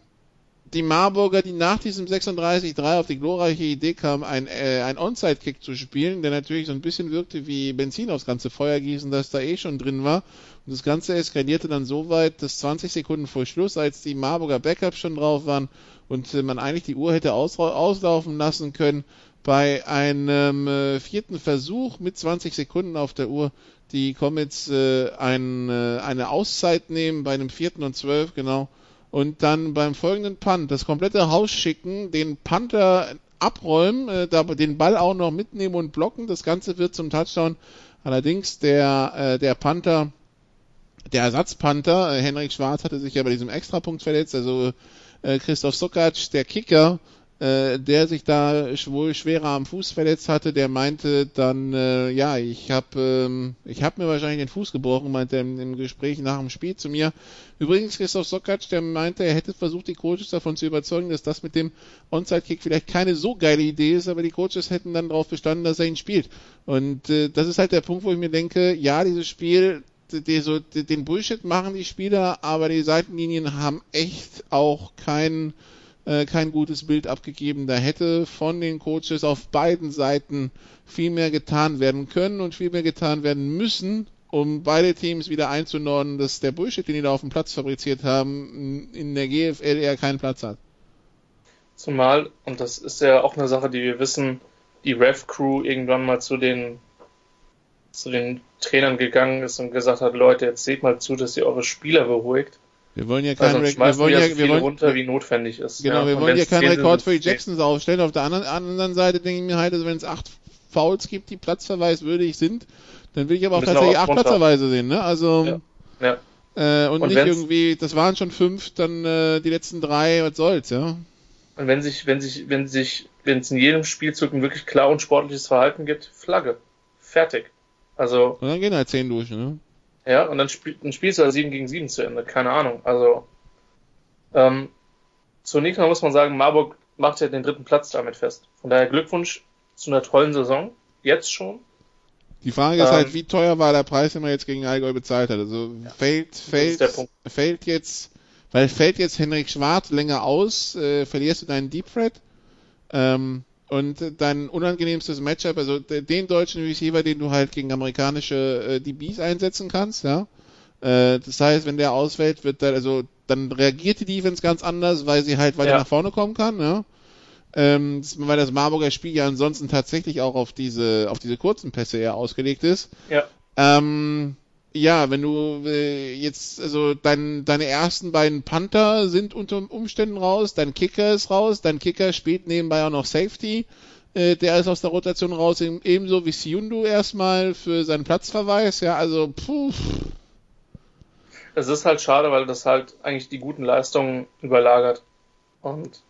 die Marburger, die nach diesem 36-3 auf die glorreiche Idee kamen, ein, äh, ein Onside-Kick zu spielen, der natürlich so ein bisschen wirkte wie Benzin aufs ganze Feuer gießen, das da eh schon drin war. Und das Ganze eskalierte dann so weit, dass 20 Sekunden vor Schluss, als die Marburger Backups schon drauf waren und äh, man eigentlich die Uhr hätte aus, auslaufen lassen können, bei einem äh, vierten Versuch mit 20 Sekunden auf der Uhr die Comets äh, ein, äh, eine Auszeit nehmen, bei einem vierten und zwölf, genau, und dann beim folgenden Punt das komplette Haus schicken, den Panther abräumen, äh, den Ball auch noch mitnehmen und blocken. Das Ganze wird zum Touchdown. Allerdings der, äh, der Panther, der Ersatzpanther, äh, Henrik Schwarz hatte sich ja bei diesem Extrapunkt verletzt, also äh, Christoph Sokac, der Kicker, äh, der sich da wohl schwerer am Fuß verletzt hatte, der meinte dann, äh, ja, ich habe ähm, ich hab mir wahrscheinlich den Fuß gebrochen, meinte er im, im Gespräch nach dem Spiel zu mir. Übrigens, Christoph Sokatsch, der meinte, er hätte versucht, die Coaches davon zu überzeugen, dass das mit dem Onside-Kick vielleicht keine so geile Idee ist, aber die Coaches hätten dann darauf bestanden, dass er ihn spielt. Und äh, das ist halt der Punkt, wo ich mir denke, ja, dieses Spiel, die, so, den Bullshit machen die Spieler, aber die Seitenlinien haben echt auch keinen äh, kein gutes Bild abgegeben. Da hätte von den Coaches auf beiden Seiten viel mehr getan werden können und viel mehr getan werden müssen, um beide Teams wieder einzunordnen, dass der Bullshit, den die da auf dem Platz fabriziert haben, in der GFL eher keinen Platz hat. Zumal, und das ist ja auch eine Sache, die wir wissen, die Rev-Crew irgendwann mal zu den, zu den Trainern gegangen ist und gesagt hat, Leute, jetzt seht mal zu, dass ihr eure Spieler beruhigt. Wir wollen ja keinen also wir wollen ja, wir wollen, runter, wie notwendig ist. Genau, ja. wir wollen ja keinen Rekord für die Jacksons aufstellen. Auf der anderen, anderen Seite denke ich mir halt, also wenn es acht Fouls gibt, die platzverweiswürdig sind, dann will ich aber auch tatsächlich auch acht Platzverweise sehen, ne? Also ja. ja. Äh, und, und nicht irgendwie, das waren schon fünf, dann äh, die letzten drei, was soll's, ja. Und wenn sich, wenn sich, wenn sich, wenn es in jedem Spielzug ein wirklich klar und sportliches Verhalten gibt, Flagge. Fertig. Also. Und dann gehen halt 10 durch, ne? Ja, und dann, spiel, dann spielst du halt 7 gegen 7 zu Ende. Keine Ahnung. Also. Ähm, zunächst mal muss man sagen, Marburg macht ja den dritten Platz damit fest. Von daher Glückwunsch zu einer tollen Saison. Jetzt schon. Die Frage ist halt, ähm, wie teuer war der Preis, den man jetzt gegen Allgäu bezahlt hat? Also ja, fällt, fällt, fällt jetzt, weil fällt jetzt Henrik Schwarz länger aus, äh, verlierst du deinen Deep Threat ähm, und dein unangenehmstes Matchup, also den deutschen Receiver, den du halt gegen amerikanische äh, DBs einsetzen kannst, ja. Äh, das heißt, wenn der ausfällt, wird dann, also dann reagiert die Defense ganz anders, weil sie halt weiter ja. nach vorne kommen kann, ja. Ähm, weil das Marburger Spiel ja ansonsten tatsächlich auch auf diese, auf diese kurzen Pässe eher ausgelegt ist. Ja. Ähm, ja, wenn du äh, jetzt, also dein, deine ersten beiden Panther sind unter Umständen raus, dein Kicker ist raus, dein Kicker spielt nebenbei auch noch Safety, äh, der ist aus der Rotation raus, ebenso wie Siundu erstmal für seinen Platzverweis, ja, also puh. Es ist halt schade, weil das halt eigentlich die guten Leistungen überlagert. Und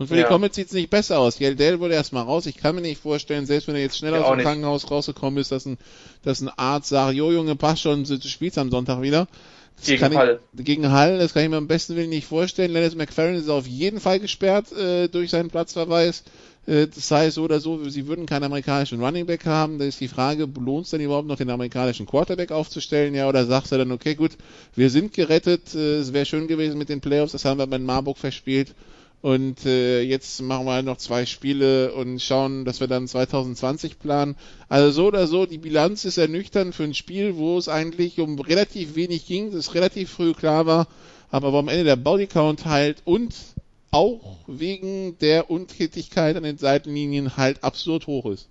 und für ja. die Comets sieht es nicht besser aus. Yeldell wurde erstmal raus. Ich kann mir nicht vorstellen, selbst wenn er jetzt schnell ja, aus dem. Krankenhaus rausgekommen ist, dass ein, dass ein Arzt sagt, jo Junge, passt schon, du spielst am Sonntag wieder. Das gegen Hall. Ich, gegen Hall, das kann ich mir am besten Willen nicht vorstellen. Lennis McFerrin ist auf jeden Fall gesperrt äh, durch seinen Platzverweis. Äh, das heißt so oder so, sie würden keinen amerikanischen Running Back haben. Da ist die Frage, lohnt es denn überhaupt noch den amerikanischen Quarterback aufzustellen? Ja, oder sagst du dann, okay, gut, wir sind gerettet, äh, es wäre schön gewesen mit den Playoffs, das haben wir bei Marburg verspielt. Und äh, jetzt machen wir halt noch zwei Spiele und schauen, dass wir dann 2020 planen. Also so oder so, die Bilanz ist ernüchternd für ein Spiel, wo es eigentlich um relativ wenig ging, das relativ früh klar war, aber wo am Ende der Bodycount halt und auch wegen der Untätigkeit an den Seitenlinien halt absurd hoch ist.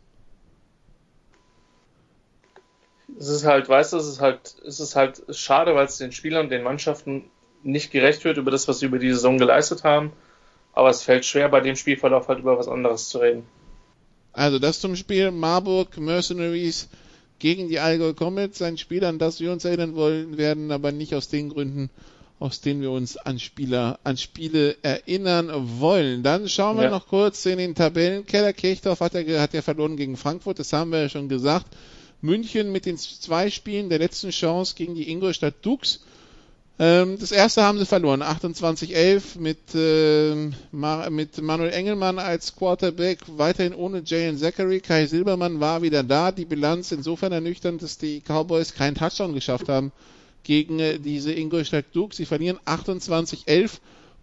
Es ist halt, weißt du, es ist halt, es ist halt schade, weil es den Spielern, den Mannschaften nicht gerecht wird über das, was sie über die Saison geleistet haben aber es fällt schwer, bei dem Spielverlauf halt über was anderes zu reden. Also das zum Spiel Marburg Mercenaries gegen die Allgäu Comets, ein Spiel, an das wir uns erinnern wollen werden, aber nicht aus den Gründen, aus denen wir uns an Spieler, an Spiele erinnern wollen. Dann schauen wir ja. noch kurz in den Tabellenkeller. Kirchdorf hat ja, hat ja verloren gegen Frankfurt, das haben wir ja schon gesagt. München mit den zwei Spielen der letzten Chance gegen die Ingolstadt Dux das erste haben sie verloren, 28-11 mit, äh, mit Manuel Engelmann als Quarterback, weiterhin ohne Jalen Zachary. Kai Silbermann war wieder da. Die Bilanz insofern ernüchternd, dass die Cowboys keinen Touchdown geschafft haben gegen äh, diese Ingolstadt Duke. Sie verlieren 28-11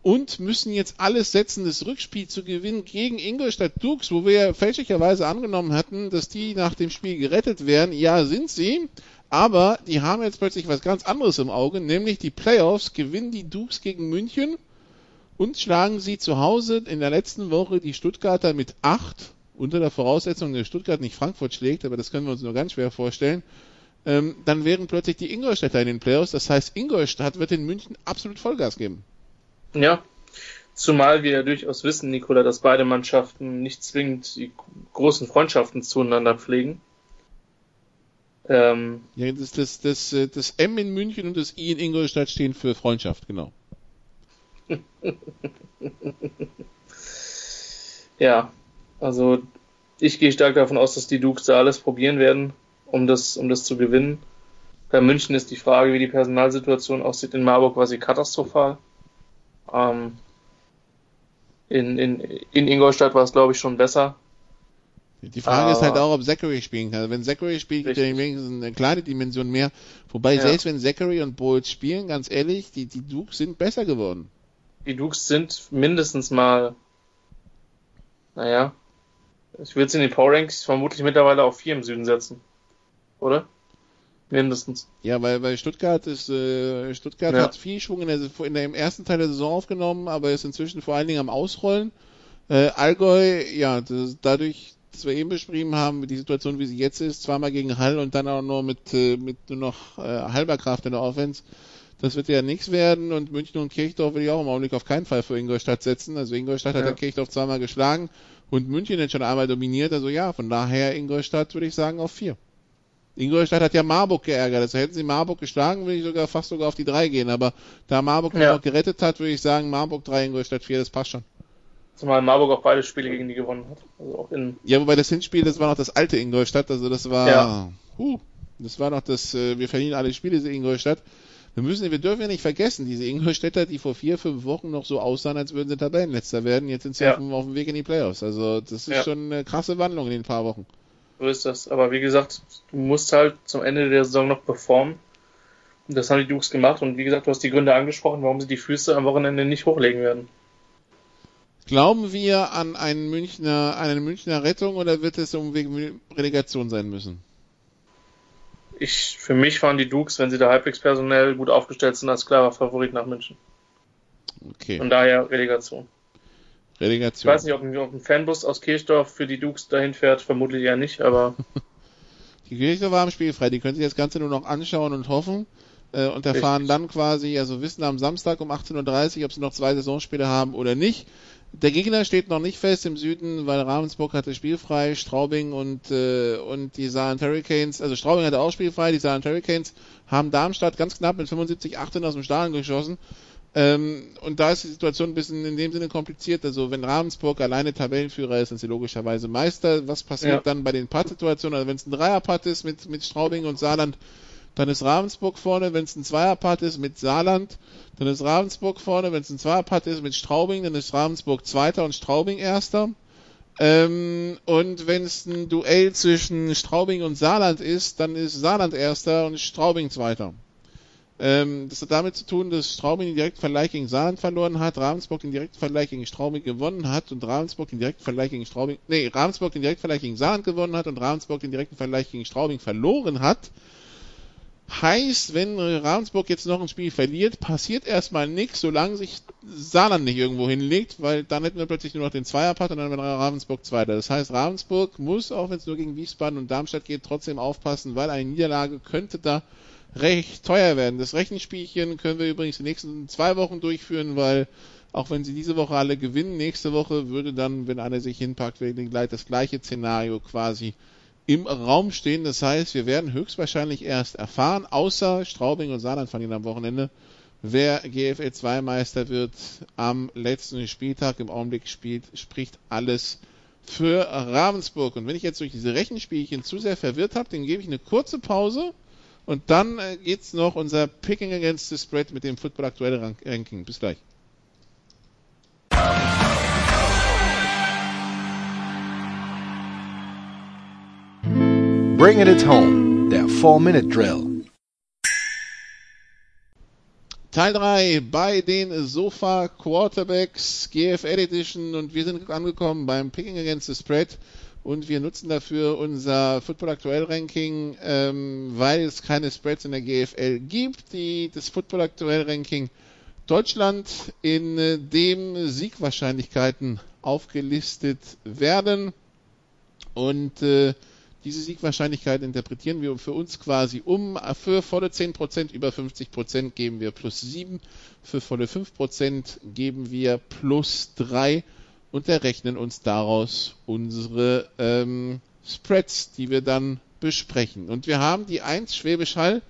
und müssen jetzt alles setzen, das Rückspiel zu gewinnen gegen Ingolstadt Dukes, wo wir fälschlicherweise angenommen hatten, dass die nach dem Spiel gerettet werden. Ja, sind sie. Aber die haben jetzt plötzlich was ganz anderes im Auge, nämlich die Playoffs gewinnen die Dukes gegen München und schlagen sie zu Hause in der letzten Woche die Stuttgarter mit 8, unter der Voraussetzung, dass Stuttgart nicht Frankfurt schlägt, aber das können wir uns nur ganz schwer vorstellen. Ähm, dann wären plötzlich die Ingolstädter in den Playoffs. Das heißt, Ingolstadt wird in München absolut Vollgas geben. Ja, zumal wir ja durchaus wissen, Nikola, dass beide Mannschaften nicht zwingend die großen Freundschaften zueinander pflegen. Ähm, ja, das, das, das, äh, das M in München und das I in Ingolstadt stehen für Freundschaft, genau. ja, also ich gehe stark davon aus, dass die Dukes da alles probieren werden, um das, um das zu gewinnen. Bei München ist die Frage, wie die Personalsituation aussieht. In Marburg sie katastrophal. Ähm, in, in, in Ingolstadt war es, glaube ich, schon besser. Die Frage ah. ist halt auch, ob Zachary spielen kann. Wenn Zachary spielt, gibt er wenigstens eine kleine Dimension mehr. Wobei ja. selbst wenn Zachary und Bowles spielen, ganz ehrlich, die, die Dukes sind besser geworden. Die Dukes sind mindestens mal, naja, ich würde es in den Power Ranks vermutlich mittlerweile auf vier im Süden setzen. Oder? Mindestens. Ja, weil, weil Stuttgart ist, äh, Stuttgart ja. hat viel Schwung in der, in der, im ersten Teil der Saison aufgenommen, aber ist inzwischen vor allen Dingen am Ausrollen. Äh, Allgäu, ja, das, dadurch, das wir eben beschrieben haben, die Situation, wie sie jetzt ist, zweimal gegen Hall und dann auch nur mit, äh, mit nur noch äh, halber Kraft in der Offense. Das wird ja nichts werden und München und Kirchdorf will ich auch im Augenblick auf keinen Fall für Ingolstadt setzen. Also Ingolstadt ja. hat ja Kirchdorf zweimal geschlagen und München hat schon einmal dominiert. Also ja, von daher Ingolstadt würde ich sagen auf vier. Ingolstadt hat ja Marburg geärgert. Also hätten sie Marburg geschlagen, würde ich sogar fast sogar auf die drei gehen. Aber da Marburg ja. noch gerettet hat, würde ich sagen Marburg drei, Ingolstadt vier, das passt schon. Zumal Marburg auch beide Spiele gegen die gewonnen hat. Also auch in ja, wobei das Hinspiel, das war noch das alte Ingolstadt, also das war, ja. huh, das war noch das, äh, wir verlieren alle Spiele in Ingolstadt. Wir müssen, wir dürfen ja nicht vergessen, diese Ingolstädter, die vor vier, fünf Wochen noch so aussahen, als würden sie Tabellenletzter werden, jetzt sind sie ja. auf, dem, auf, dem, Weg in die Playoffs. Also das ist ja. schon eine krasse Wandlung in den paar Wochen. So ist das. Aber wie gesagt, du musst halt zum Ende der Saison noch performen. Und das haben die Dukes gemacht. Und wie gesagt, du hast die Gründe angesprochen, warum sie die Füße am Wochenende nicht hochlegen werden. Glauben wir an einen Münchner, eine Münchner Rettung oder wird es um wegen Relegation sein müssen? Ich, für mich fahren die Dukes, wenn sie da halbwegs personell gut aufgestellt sind, als klarer Favorit nach München. Okay. Von daher Relegation. Relegation. Ich weiß nicht, ob ein, ob ein Fanbus aus Kirchdorf für die Dukes dahin fährt, vermutlich ja nicht, aber. die Kirchdorfer haben spielfrei, die können sich das Ganze nur noch anschauen und hoffen äh, und erfahren Richtig. dann quasi, also wissen am Samstag um 18.30 Uhr, ob sie noch zwei Saisonspiele haben oder nicht. Der Gegner steht noch nicht fest im Süden, weil Ravensburg hatte spielfrei, Straubing und, äh, und die Saarland Hurricanes, also Straubing hatte auch spielfrei, die Saarland Hurricanes haben Darmstadt ganz knapp mit 75, 18 aus dem Stadion geschossen. Ähm, und da ist die Situation ein bisschen in dem Sinne kompliziert. Also wenn Ravensburg alleine Tabellenführer ist, sind sie logischerweise Meister. Was passiert ja. dann bei den Putt-Situationen? Also wenn es ein Dreier-Putt ist mit, mit Straubing und Saarland, dann ist Ravensburg vorne, wenn es ein Zweierpart ist mit Saarland, dann ist Ravensburg vorne, wenn es ein Zweierpart ist mit Straubing, dann ist Ravensburg Zweiter und Straubing Erster. Ähm, und wenn es ein Duell zwischen Straubing und Saarland ist, dann ist Saarland Erster und Straubing Zweiter. Ähm, das hat damit zu tun, dass Straubing den direkten Vergleich gegen Saarland verloren hat, Ravensburg den direkten Vergleich gegen Straubing gewonnen hat und Ravensburg den direkten Vergleich gegen Straubing, nee, Ravensburg den direkten Vergleich gegen Saarland gewonnen hat und Ravensburg den direkten Vergleich gegen Straubing verloren hat. Heißt, wenn Ravensburg jetzt noch ein Spiel verliert, passiert erstmal nichts, solange sich Saarland nicht irgendwo hinlegt, weil dann hätten wir plötzlich nur noch den Zweierpart und dann wäre Ravensburg Zweiter. Das heißt, Ravensburg muss, auch wenn es nur gegen Wiesbaden und Darmstadt geht, trotzdem aufpassen, weil eine Niederlage könnte da recht teuer werden. Das Rechenspielchen können wir übrigens die nächsten zwei Wochen durchführen, weil auch wenn sie diese Woche alle gewinnen, nächste Woche würde dann, wenn einer sich hinpackt, gleich das gleiche Szenario quasi im Raum stehen. Das heißt, wir werden höchstwahrscheinlich erst erfahren, außer Straubing und Saarland verlieren am Wochenende, wer GFL 2 Meister wird am letzten Spieltag. Im Augenblick spielt, spricht alles für Ravensburg. Und wenn ich jetzt durch diese Rechenspielchen zu sehr verwirrt habe, dann gebe ich eine kurze Pause und dann äh, geht's noch unser Picking Against the Spread mit dem Football Aktuelle Ranking. Bis gleich. Bringing It Home, der 4-Minute-Drill. Teil 3 bei den Sofa Quarterbacks GFL Edition. Und wir sind angekommen beim Picking Against the Spread. Und wir nutzen dafür unser Football Aktuell Ranking, ähm, weil es keine Spreads in der GFL gibt, die das Football Aktuell Ranking Deutschland in äh, dem Siegwahrscheinlichkeiten aufgelistet werden. Und äh, diese Siegwahrscheinlichkeit interpretieren wir für uns quasi um. Für volle 10% über 50% geben wir plus 7. Für volle 5% geben wir plus 3 und errechnen uns daraus unsere ähm, Spreads, die wir dann besprechen. Und wir haben die 1 Schwäbisch Hall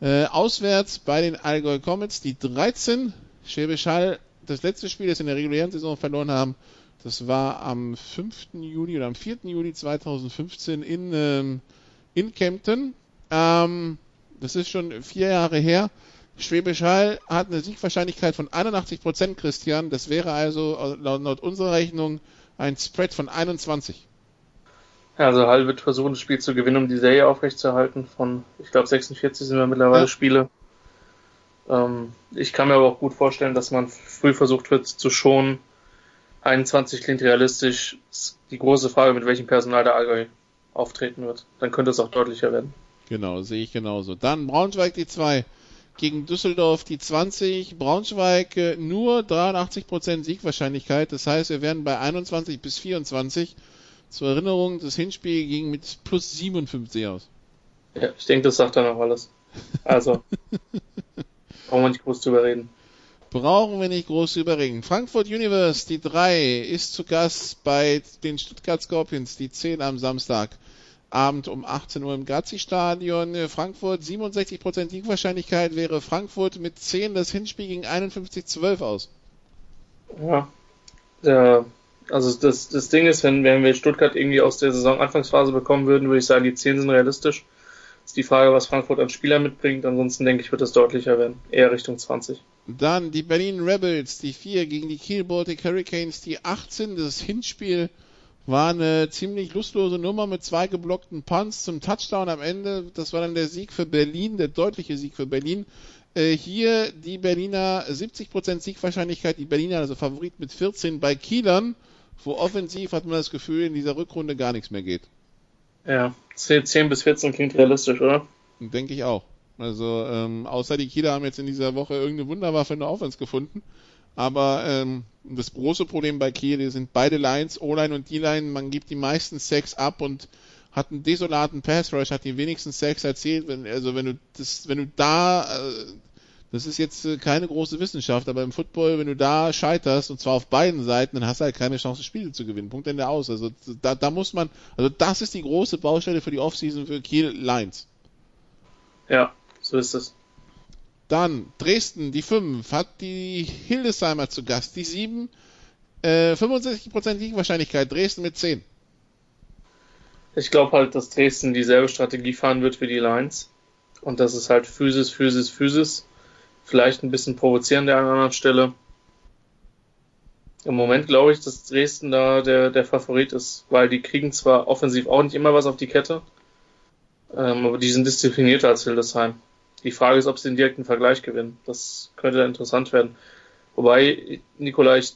äh, auswärts bei den Allgäu Comets, die 13 Schwäbisch Hall, das letzte Spiel, das in der regulären Saison verloren haben, das war am 5. Juni oder am 4. Juni 2015 in, ähm, in Kempten. Ähm, das ist schon vier Jahre her. Schwäbisch Hall hat eine Siegwahrscheinlichkeit von 81 Prozent, Christian. Das wäre also laut, laut, unserer Rechnung ein Spread von 21. Ja, also Hall wird versuchen, das Spiel zu gewinnen, um die Serie aufrechtzuerhalten. Von, ich glaube, 46 sind wir mittlerweile ja. Spiele. Ähm, ich kann mir aber auch gut vorstellen, dass man früh versucht wird zu schonen 21 klingt realistisch. Die große Frage, mit welchem Personal der Allgäu auftreten wird. Dann könnte es auch deutlicher werden. Genau, sehe ich genauso. Dann Braunschweig die 2 gegen Düsseldorf die 20. Braunschweig äh, nur 83% Siegwahrscheinlichkeit. Das heißt, wir werden bei 21 bis 24. Zur Erinnerung, das Hinspiel ging mit plus 57 aus. Ja, ich denke, das sagt dann auch alles. Also, brauchen wir nicht groß drüber reden brauchen wir nicht groß überreden. Frankfurt Universe, die 3, ist zu Gast bei den Stuttgart Scorpions, die 10 am Samstag. Abend um 18 Uhr im Gazi-Stadion. Frankfurt 67% Siegwahrscheinlichkeit wäre Frankfurt mit 10 das Hinspiel gegen 51-12 aus. Ja, Ja, also das, das Ding ist, wenn, wenn wir Stuttgart irgendwie aus der Saison-Anfangsphase bekommen würden, würde ich sagen, die 10 sind realistisch. Ist die Frage, was Frankfurt an Spielern mitbringt. Ansonsten denke ich, wird es deutlicher werden. Eher Richtung 20. Dann die Berlin Rebels, die 4 gegen die Kiel Baltic Hurricanes, die 18. Das Hinspiel war eine ziemlich lustlose Nummer mit zwei geblockten Punts zum Touchdown am Ende. Das war dann der Sieg für Berlin, der deutliche Sieg für Berlin. Äh, hier die Berliner 70% Siegwahrscheinlichkeit, die Berliner also Favorit mit 14 bei Kielern, wo offensiv hat man das Gefühl, in dieser Rückrunde gar nichts mehr geht. Ja, 10 bis 14 klingt realistisch, oder? Denke ich auch. Also, ähm, außer die Kieler haben jetzt in dieser Woche irgendeine Wunderwaffe in der Offense gefunden. Aber ähm, das große Problem bei Kiel sind beide Lines, O-Line und D-Line. Man gibt die meisten Sex ab und hat einen desolaten Pass Rush, hat die wenigsten Sex erzielt. Wenn, also wenn du das, wenn du da, äh, das ist jetzt äh, keine große Wissenschaft, aber im Football, wenn du da scheiterst und zwar auf beiden Seiten, dann hast du halt keine Chance, Spiele zu gewinnen. Punkt Ende aus. Also da, da muss man, also das ist die große Baustelle für die Offseason für Kiel Lines. Ja, so ist es. Dann Dresden, die 5, hat die Hildesheimer zu Gast. Die 7, äh, 65% Siegwahrscheinlichkeit. Dresden mit 10. Ich glaube halt, dass Dresden dieselbe Strategie fahren wird wie die Lions. Und das ist halt Physis, Physis, Physis. Vielleicht ein bisschen provozierend an einer anderen Stelle. Im Moment glaube ich, dass Dresden da der, der Favorit ist, weil die kriegen zwar offensiv auch nicht immer was auf die Kette, ähm, aber die sind disziplinierter als Hildesheim. Die Frage ist, ob sie den direkten Vergleich gewinnen. Das könnte interessant werden. Wobei, Nikola, ich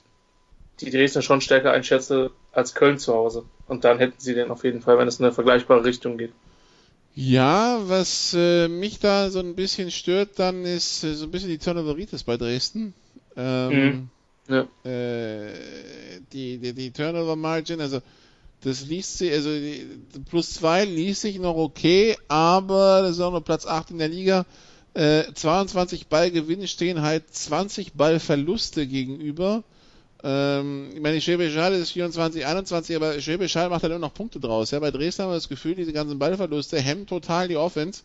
die Dresdner schon stärker einschätze als Köln zu Hause. Und dann hätten sie den auf jeden Fall, wenn es in eine vergleichbare Richtung geht. Ja, was äh, mich da so ein bisschen stört, dann ist äh, so ein bisschen die Turnoveritis bei Dresden. Ähm, mhm. ja. äh, die, die, die Turnover Margin, also das liest sich, also plus zwei liest sich noch okay, aber das ist auch nur Platz 8 in der Liga. Äh, 22 Ballgewinne stehen halt 20 Ballverluste gegenüber. Ähm, ich meine, Schwäbisch Hall ist 24, 21, aber Schwäbisch Hall macht halt immer noch Punkte draus. Ja? Bei Dresden haben wir das Gefühl, diese ganzen Ballverluste hemmen total die Offense.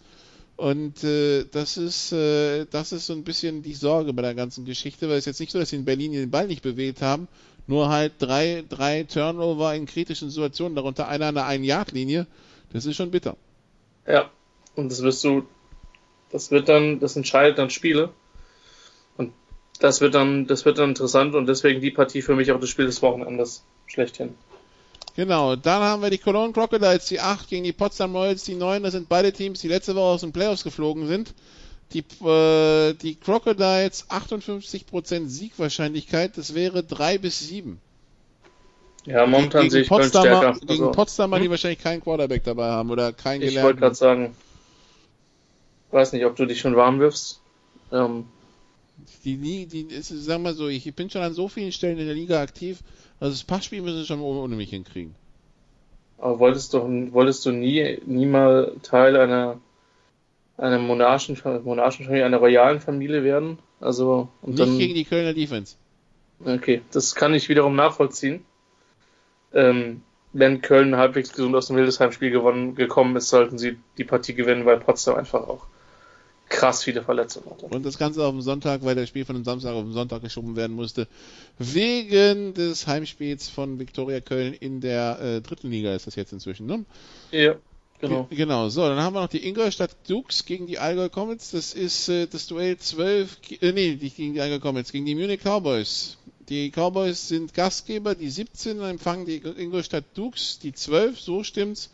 Und äh, das ist äh, das ist so ein bisschen die Sorge bei der ganzen Geschichte, weil es jetzt nicht so, dass sie in Berlin den Ball nicht bewegt haben, nur halt drei, drei Turnover in kritischen Situationen, darunter einer an der Ein-Yard-Linie. Das ist schon bitter. Ja, und das wirst du, das wird dann, das entscheidet dann Spiele. Und das wird dann, das wird dann interessant und deswegen die Partie für mich auch das Spiel des Wochenendes schlechthin. Genau, dann haben wir die Cologne Crocodiles, die 8 gegen die Potsdam Royals, die 9. Das sind beide Teams, die letzte Woche aus den Playoffs geflogen sind. Die, äh, die Crocodiles 58% Siegwahrscheinlichkeit, das wäre 3 bis 7. Ja, momentan gegen sehe ich Potsdamer, stärker. Gegen also, Potsdamer, hm? die wahrscheinlich keinen Quarterback dabei haben oder keinen Ich wollte gerade sagen, weiß nicht, ob du dich schon warm wirfst. Ähm, die, die, die, sag mal so, ich bin schon an so vielen Stellen in der Liga aktiv, also das Passspiel müssen sie schon ohne, mich hinkriegen. Aber wolltest du, wolltest du nie, nie mal Teil einer einer Monarchen, Monarchenfamilie, einer royalen Familie werden. Also und nicht dann, gegen die Kölner Defense. Okay, das kann ich wiederum nachvollziehen. Ähm, wenn Köln halbwegs gesund aus dem Hildesheim-Spiel gewonnen gekommen ist, sollten sie die Partie gewinnen, weil Potsdam einfach auch krass viele Verletzungen hatte. Und das Ganze auf dem Sonntag, weil das Spiel von dem Samstag auf den Sonntag geschoben werden musste, wegen des Heimspiels von Viktoria Köln in der äh, dritten Liga ist das jetzt inzwischen, ne? Ja. Genau. Genau, so, dann haben wir noch die Ingolstadt Dukes gegen die Allgäu Comets. Das ist äh, das Duell 12, äh, nee, nicht gegen die Allgäu Comets, gegen die Munich Cowboys. Die Cowboys sind Gastgeber, die 17 empfangen die Ingolstadt Dukes, die 12, so stimmt's.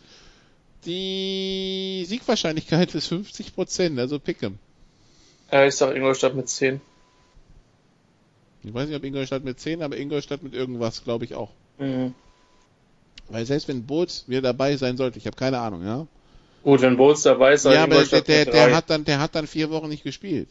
Die Siegwahrscheinlichkeit ist 50%, also Pick'em. Ja, ich sag Ingolstadt mit 10. Ich weiß nicht, ob Ingolstadt mit 10, aber Ingolstadt mit irgendwas, glaube ich auch. Mhm. Weil selbst wenn Boots wieder dabei sein sollte, ich habe keine Ahnung, ja. Gut, wenn Boots dabei ist, ja, aber der, der, der hat dann, der hat dann vier Wochen nicht gespielt.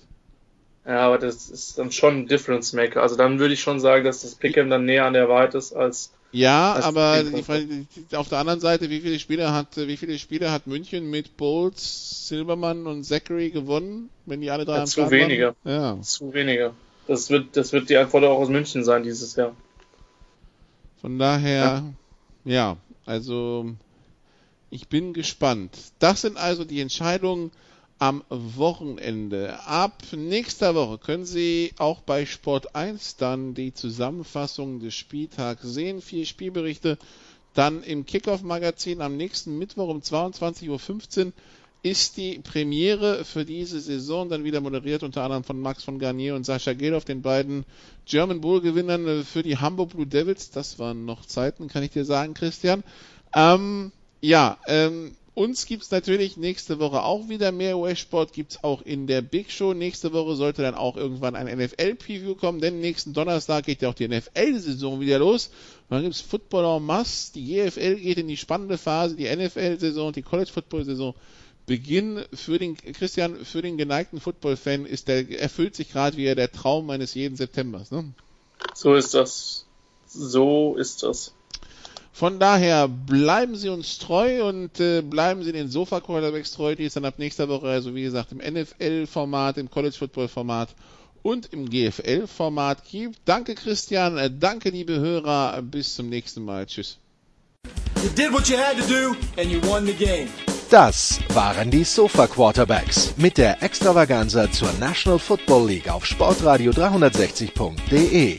Ja, aber das ist dann schon ein Difference Maker. Also dann würde ich schon sagen, dass das Pick'em dann näher an der Wahrheit ist als. Ja, als aber Frage, auf der anderen Seite, wie viele Spiele hat, wie viele Spiele hat München mit Bowles, Silbermann und Zachary gewonnen, wenn die alle drei ja, am Zu wenige. Ja. Zu wenige. Das wird, das wird die Antwort auch aus München sein dieses Jahr. Von daher, ja. Ja, also ich bin gespannt. Das sind also die Entscheidungen am Wochenende. Ab nächster Woche können Sie auch bei Sport 1 dann die Zusammenfassung des Spieltags sehen. Vier Spielberichte dann im Kickoff-Magazin am nächsten Mittwoch um 22.15 Uhr ist die Premiere für diese Saison dann wieder moderiert, unter anderem von Max von Garnier und Sascha Gelow, den beiden German Bowl-Gewinnern für die Hamburg Blue Devils. Das waren noch Zeiten, kann ich dir sagen, Christian. Ähm, ja, ähm, uns gibt's natürlich nächste Woche auch wieder mehr US-Sport, gibt's auch in der Big Show. Nächste Woche sollte dann auch irgendwann ein NFL-Preview kommen, denn nächsten Donnerstag geht ja auch die NFL-Saison wieder los. Und dann gibt's Football en masse, die GFL geht in die spannende Phase, die NFL-Saison, die College-Football-Saison. Beginn für den Christian, für den geneigten Football-Fan ist der erfüllt sich gerade wieder der Traum eines jeden Septembers. Ne? So ist das. So ist das. Von daher bleiben Sie uns treu und äh, bleiben Sie den Sofa Quarterbacks treu, die es dann ab nächster Woche, also wie gesagt, im NFL-Format, im College Football-Format und im GFL-Format gibt. Danke Christian, äh, danke liebe Hörer, bis zum nächsten Mal. Tschüss. Das waren die Sofa Quarterbacks mit der Extravaganza zur National Football League auf Sportradio 360.de.